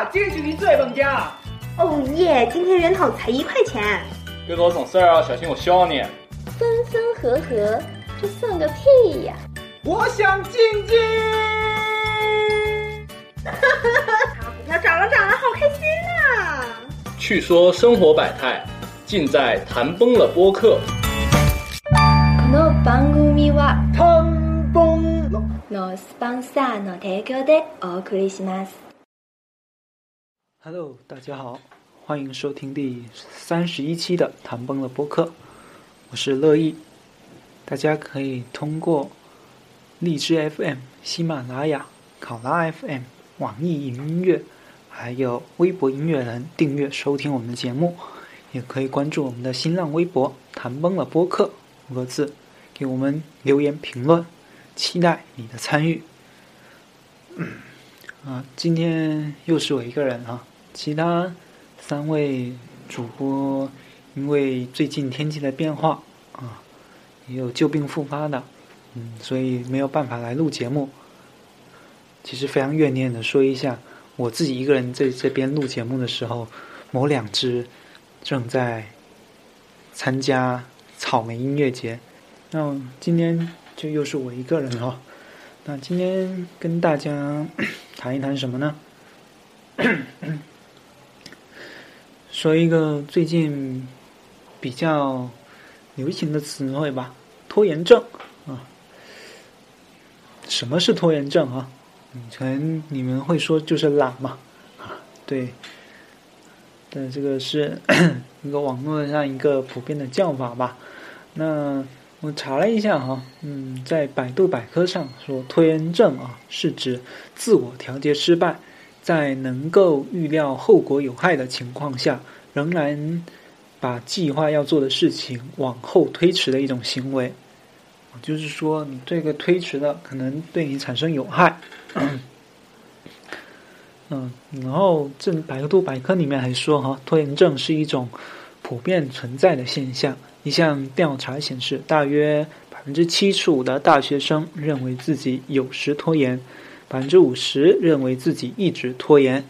头啦！你看，今天就是最本家。哦耶，今天人头才一块钱。别给我省事儿啊，小心我削你。分分合合，这算个屁呀！我想进京。哈哈哈！股票涨了涨了，好开心呐！去说生活百态，尽在谈崩了播客。この番組は谈崩了。のスポンサーの提供でお送りします。 Hello，大家好，欢迎收听第三十一期的《谈崩了》播客，我是乐意。大家可以通过荔枝 FM、喜马拉雅、考拉 FM、网易云音乐，还有微博音乐人订阅收听我们的节目，也可以关注我们的新浪微博“谈崩了播客”五个字，给我们留言评论，期待你的参与。啊，今天又是我一个人啊，其他三位主播因为最近天气的变化啊，也有旧病复发的，嗯，所以没有办法来录节目。其实非常怨念的说一下，我自己一个人在这边录节目的时候，某两只正在参加草莓音乐节，那今天就又是我一个人哈。那今天跟大家 谈一谈什么呢？说一个最近比较流行的词汇吧，拖延症啊。什么是拖延症啊？嗯，可能你们会说就是懒嘛，啊，对。但这个是 一个网络上一个普遍的叫法吧。那我查了一下哈，嗯，在百度百科上说，拖延症啊是指自我调节失败，在能够预料后果有害的情况下，仍然把计划要做的事情往后推迟的一种行为。就是说，你这个推迟的可能对你产生有害。嗯，然后这百度百科里面还说哈，拖延症是一种普遍存在的现象。一项调查显示，大约百分之七十五的大学生认为自己有时拖延，百分之五十认为自己一直拖延。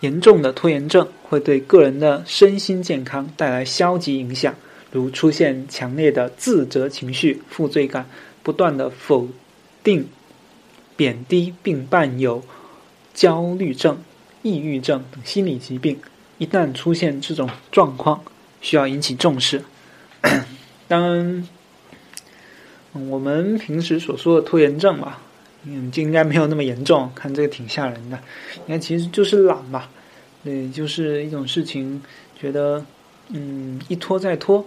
严重的拖延症会对个人的身心健康带来消极影响，如出现强烈的自责情绪、负罪感、不断的否定、贬低，并伴有焦虑症、抑郁症等心理疾病。一旦出现这种状况，需要引起重视。当然，我们平时所说的拖延症吧，嗯，就应该没有那么严重。看这个挺吓人的，你看其实就是懒吧，对，就是一种事情，觉得嗯一拖再拖。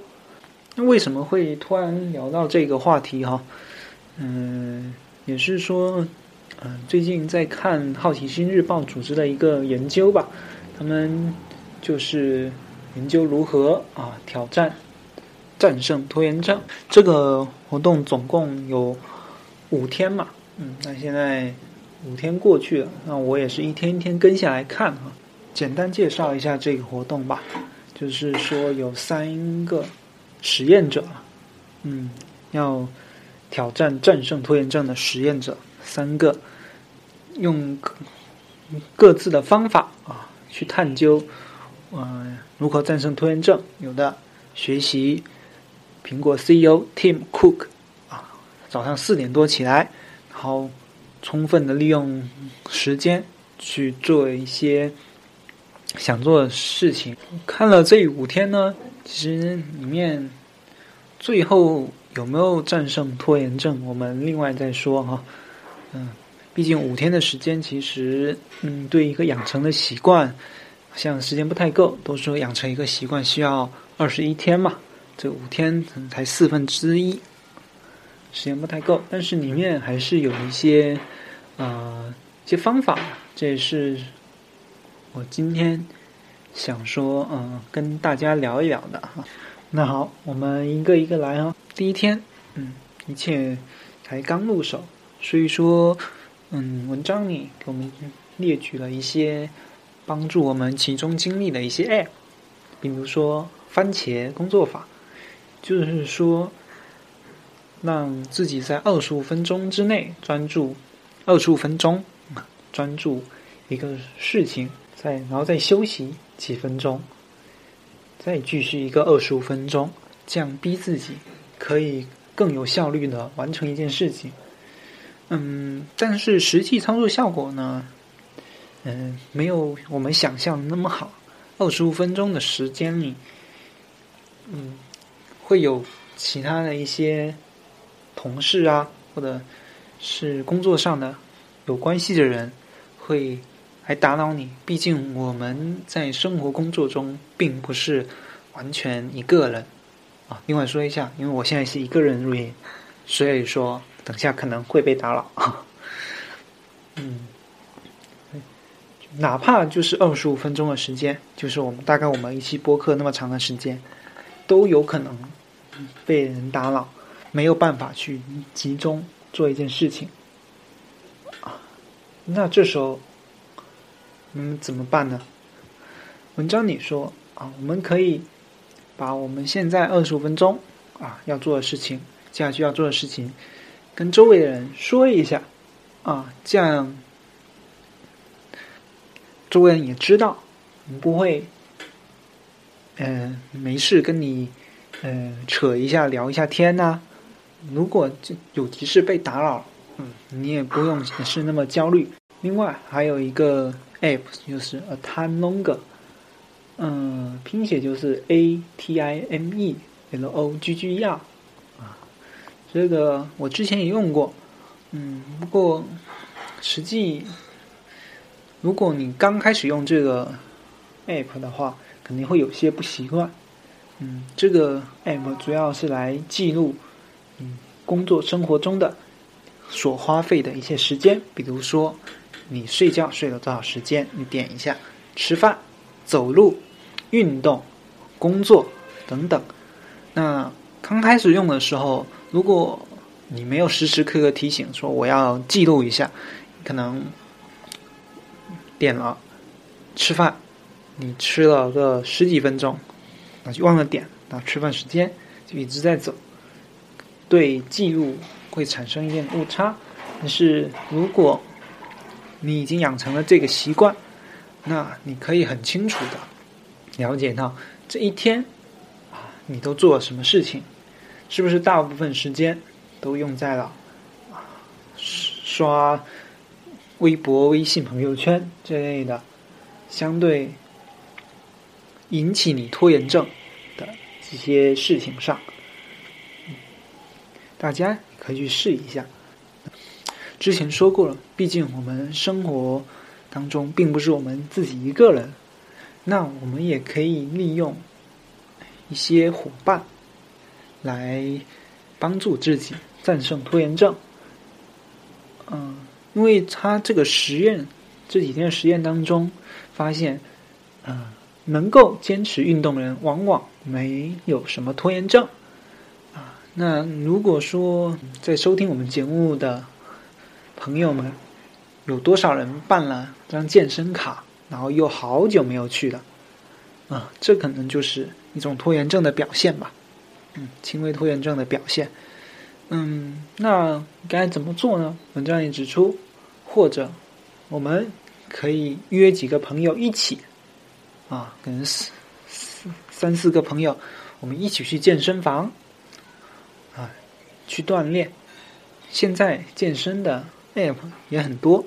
那为什么会突然聊到这个话题哈？嗯，也是说，嗯，最近在看《好奇心日报》组织的一个研究吧，他们就是研究如何啊挑战。战胜拖延症这个活动总共有五天嘛，嗯，那现在五天过去了，那我也是一天一天跟下来看哈。简单介绍一下这个活动吧，就是说有三个实验者，嗯，要挑战战胜拖延症的实验者，三个用各自的方法啊去探究，嗯，如何战胜拖延症。有的学习。苹果 CEO Tim Cook 啊，早上四点多起来，然后充分的利用时间去做一些想做的事情。看了这五天呢，其实里面最后有没有战胜拖延症，我们另外再说哈。嗯，毕竟五天的时间，其实嗯，对一个养成的习惯，像时间不太够，都说养成一个习惯需要二十一天嘛。这五天才四分之一，时间不太够，但是里面还是有一些啊一些方法，这也是我今天想说嗯跟大家聊一聊的哈。那好，我们一个一个来哦。第一天，嗯，一切才刚入手，所以说嗯文章里给我们列举了一些帮助我们集中精力的一些 app，比如说番茄工作法。就是说，让自己在二十五分钟之内专注，二十五分钟专注一个事情，再然后再休息几分钟，再继续一个二十五分钟，这样逼自己可以更有效率的完成一件事情。嗯，但是实际操作效果呢，嗯，没有我们想象的那么好。二十五分钟的时间里，嗯，会有其他的一些同事啊，或者是工作上的有关系的人会来打扰你。毕竟我们在生活工作中并不是完全一个人啊。另外说一下，因为我现在是一个人录音，所以说等下可能会被打扰。嗯。哪怕就是二十五分钟的时间，就是我们大概我们一期播客那么长的时间，都有可能被人打扰，没有办法去集中做一件事情啊。那这时候，嗯，怎么办呢？文章里说啊，我们可以把我们现在二十五分钟啊要做的事情，接下去要做的事情，跟周围的人说一下啊，这样。周围人也知道，不会，嗯，没事跟你，嗯，扯一下聊一下天呐。如果有急事被打扰，嗯，你也不用是那么焦虑。另外还有一个 app 就是 A Time Longer，嗯，拼写就是 A T I M E L O G G E R，啊，这个我之前也用过，嗯，不过实际。如果你刚开始用这个 app 的话，肯定会有些不习惯。嗯，这个 app 主要是来记录嗯工作生活中的所花费的一些时间，比如说你睡觉睡了多少时间，你点一下；吃饭、走路、运动、工作等等。那刚开始用的时候，如果你没有时时刻刻提醒说我要记录一下，可能。点了吃饭，你吃了个十几分钟，那就忘了点，那吃饭时间就一直在走，对记录会产生一点误差。但是如果你已经养成了这个习惯，那你可以很清楚的了解到这一天啊，你都做了什么事情，是不是大部分时间都用在了啊刷。微博、微信、朋友圈这类的，相对引起你拖延症的这些事情上，大家可以去试一下。之前说过了，毕竟我们生活当中并不是我们自己一个人，那我们也可以利用一些伙伴来帮助自己战胜拖延症。嗯。因为他这个实验这几天的实验当中发现，嗯，能够坚持运动的人往往没有什么拖延症啊。那如果说在收听我们节目的朋友们，有多少人办了张健身卡，然后又好久没有去了啊？这可能就是一种拖延症的表现吧，嗯，轻微拖延症的表现。嗯，那该怎么做呢？文章也指出。或者，我们可以约几个朋友一起，啊，可能四四三四个朋友，我们一起去健身房，啊，去锻炼。现在健身的 app 也很多，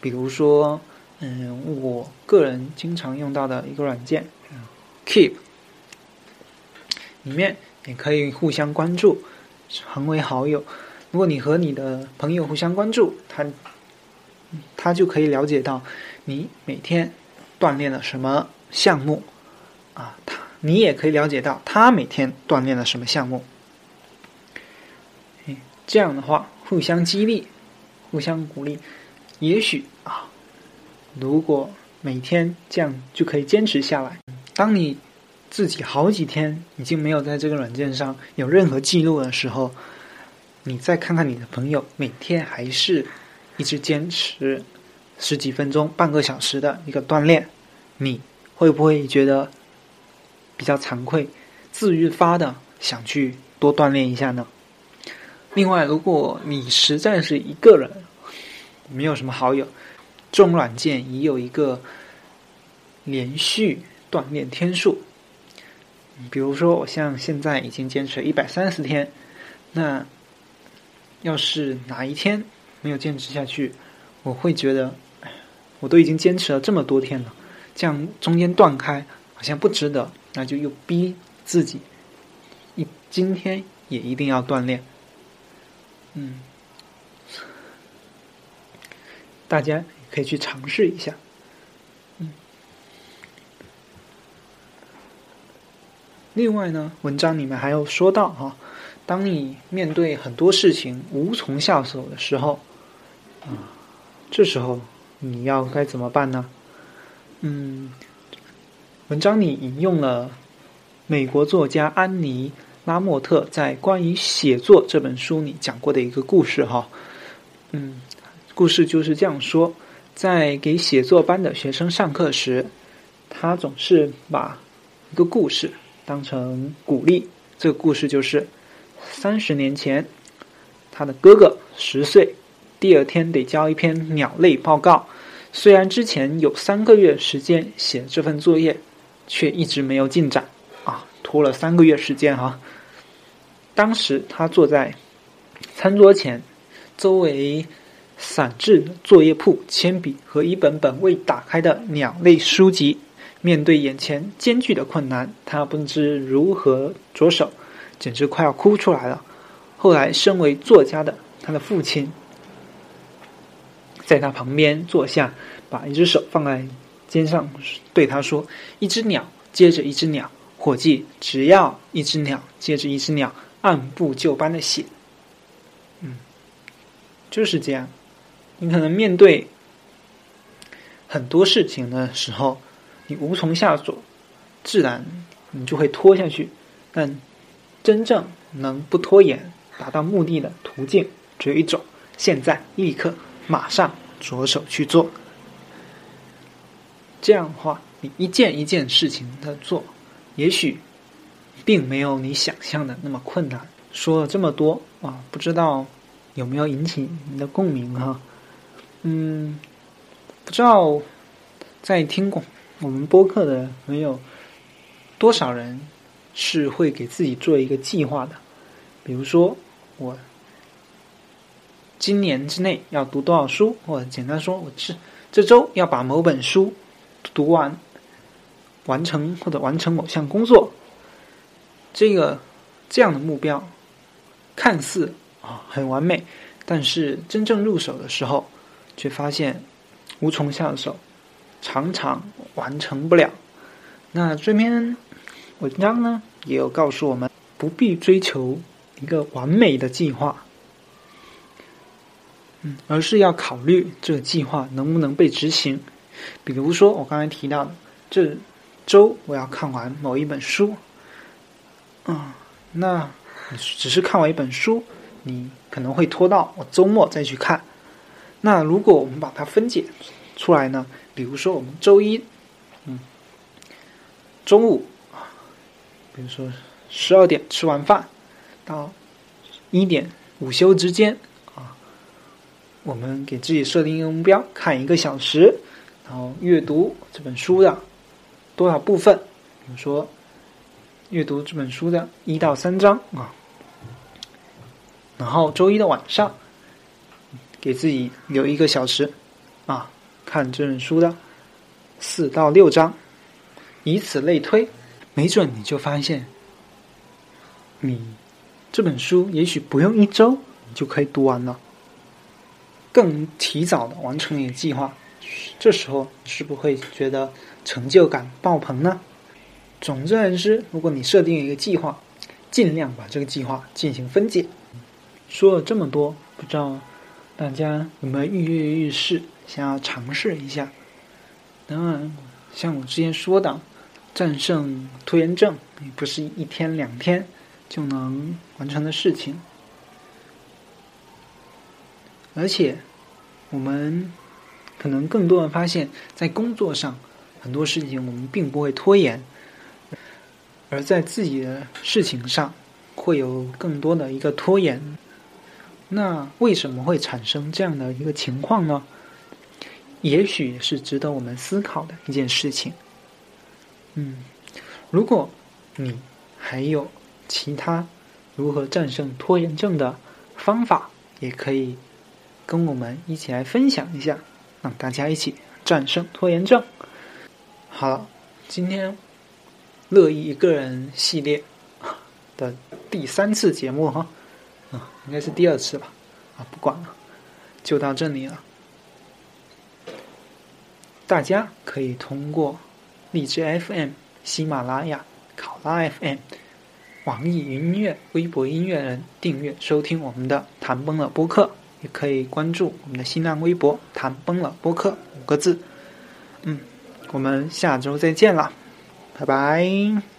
比如说，嗯，我个人经常用到的一个软件，Keep，里面也可以互相关注，成为好友。如果你和你的朋友互相关注，他。他就可以了解到你每天锻炼了什么项目啊，他你也可以了解到他每天锻炼了什么项目。这样的话，互相激励，互相鼓励，也许啊，如果每天这样就可以坚持下来。当你自己好几天已经没有在这个软件上有任何记录的时候，你再看看你的朋友每天还是。一直坚持十几分钟、半个小时的一个锻炼，你会不会觉得比较惭愧、自愈发的想去多锻炼一下呢？另外，如果你实在是一个人，没有什么好友，这种软件已有一个连续锻炼天数。比如说，我像现在已经坚持一百三十天，那要是哪一天没有坚持下去，我会觉得，我都已经坚持了这么多天了，这样中间断开好像不值得，那就又逼自己，一今天也一定要锻炼。嗯，大家可以去尝试一下。嗯，另外呢，文章里面还有说到哈，当你面对很多事情无从下手的时候，啊，这时候你要该怎么办呢？嗯，文章里引用了美国作家安妮。拉莫特在关于写作这本书里讲过的一个故事，哈，嗯，故事就是这样说：在给写作班的学生上课时，他总是把一个故事当成鼓励。这个故事就是三十年前，他的哥哥十岁，第二天得交一篇鸟类报告。虽然之前有三个月时间写这份作业，却一直没有进展啊，拖了三个月时间哈。当时他坐在餐桌前，周围散置作业簿、铅笔和一本本未打开的鸟类书籍。面对眼前艰巨的困难，他不知如何着手，简直快要哭出来了。后来，身为作家的他的父亲在他旁边坐下，把一只手放在肩上，对他说：“一只鸟接着一只鸟，伙计，只要一只鸟接着一只鸟。”按部就班的写，嗯，就是这样。你可能面对很多事情的时候，你无从下手，自然你就会拖下去。但真正能不拖延达到目的的途径只有一种：现在、立刻、马上着手去做。这样的话，你一件一件事情的做，也许。并没有你想象的那么困难。说了这么多啊，不知道有没有引起你的共鸣哈？嗯，不知道在听过我们播客的没有多少人是会给自己做一个计划的。比如说，我今年之内要读多少书，或者简单说，我这这周要把某本书？读完，完成或者完成某项工作。这个这样的目标看似啊很完美，但是真正入手的时候，却发现无从下手，常常完成不了。那这篇文章呢，也有告诉我们，不必追求一个完美的计划，而是要考虑这个计划能不能被执行。比如说我刚才提到的，这周我要看完某一本书。嗯，那只是看完一本书，你可能会拖到我周末再去看。那如果我们把它分解出来呢？比如说我们周一，嗯，中午，比如说十二点吃完饭，到一点午休之间，我们给自己设定一个目标，看一个小时，然后阅读这本书的多少部分，比如说。阅读这本书的一到三章啊，然后周一的晚上，给自己留一个小时啊，看这本书的四到六章，以此类推，没准你就发现，你这本书也许不用一周你就可以读完了，更提早的完成你的计划，这时候是不会觉得成就感爆棚呢？总之而言，如果你设定一个计划，尽量把这个计划进行分解。说了这么多，不知道大家有没有跃跃欲试，想要尝试一下？当然，像我之前说的，战胜拖延症也不是一天两天就能完成的事情。而且，我们可能更多的发现，在工作上很多事情我们并不会拖延。而在自己的事情上，会有更多的一个拖延。那为什么会产生这样的一个情况呢？也许是值得我们思考的一件事情。嗯，如果你还有其他如何战胜拖延症的方法，也可以跟我们一起来分享一下，让大家一起战胜拖延症。好了，今天乐意一个人系列的第三次节目哈，啊，应该是第二次吧，啊，不管了，就到这里了。大家可以通过荔枝 FM、喜马拉雅、考拉 FM、网易云音乐、微博音乐人订阅收听我们的“谈崩了”播客，可以关注我们的新浪微博“谈崩了播客”五个字。嗯，我们下周再见了，拜拜。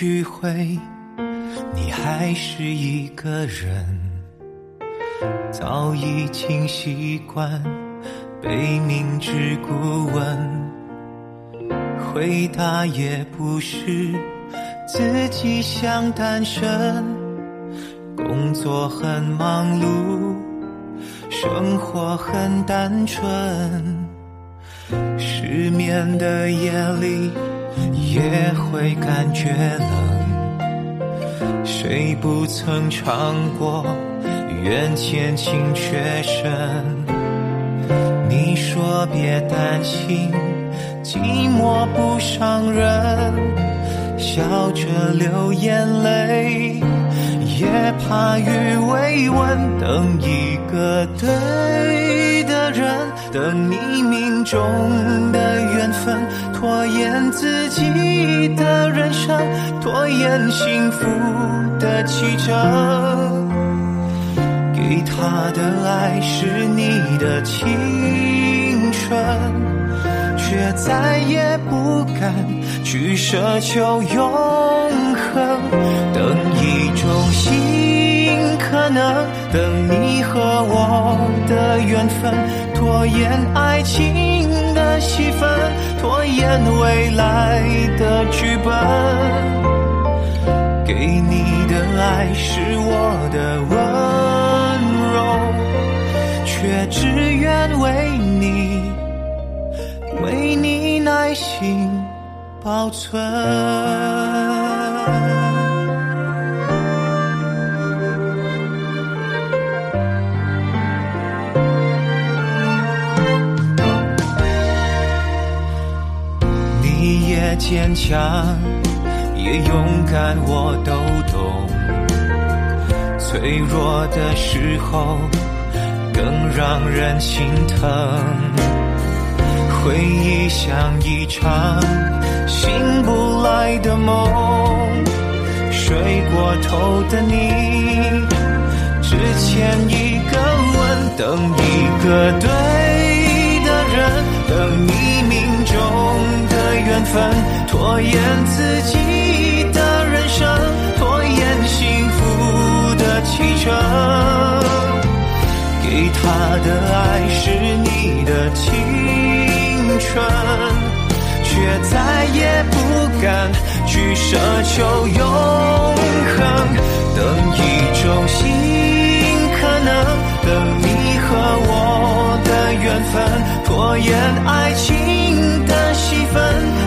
聚会，你还是一个人，早已经习惯被明知故问，回答也不是自己想单身，工作很忙碌，生活很单纯，失眠的夜里。也会感觉冷，谁不曾尝过缘浅情却深？你说别担心，寂寞不伤人，笑着流眼泪，也怕雨未温，等一个对的人，等你命中的缘分。拖延自己的人生，拖延幸福的启程。给他的爱是你的青春，却再也不敢去奢求永恒。等一种新可能，等你和我的缘分，拖延爱情的戏份。拖延未来的剧本，给你的爱是我的温柔，却只愿为你，为你耐心保存。坚强也勇敢，我都懂。脆弱的时候更让人心疼。回忆像一场醒不来的梦，睡过头的你，只欠一个吻，等一个对分。拖延自己的人生，拖延幸福的启程。给他的爱是你的青春，却再也不敢去奢求永恒。等一种新可能，等你和我的缘分，拖延爱情的戏份。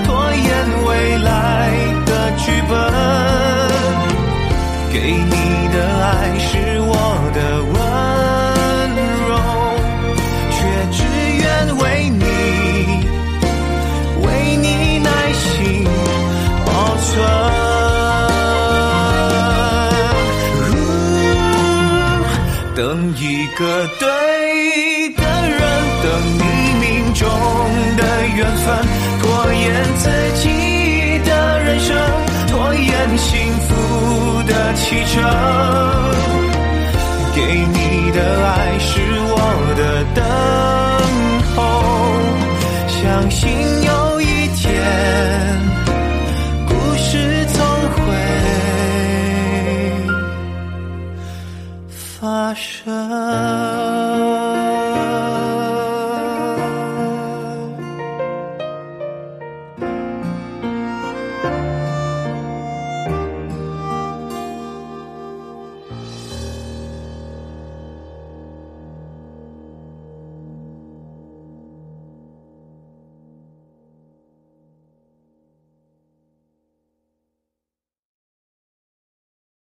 和对的人，等你命中的缘分，拖延自己的。人生拖延幸福的启程，给你的爱是我的灯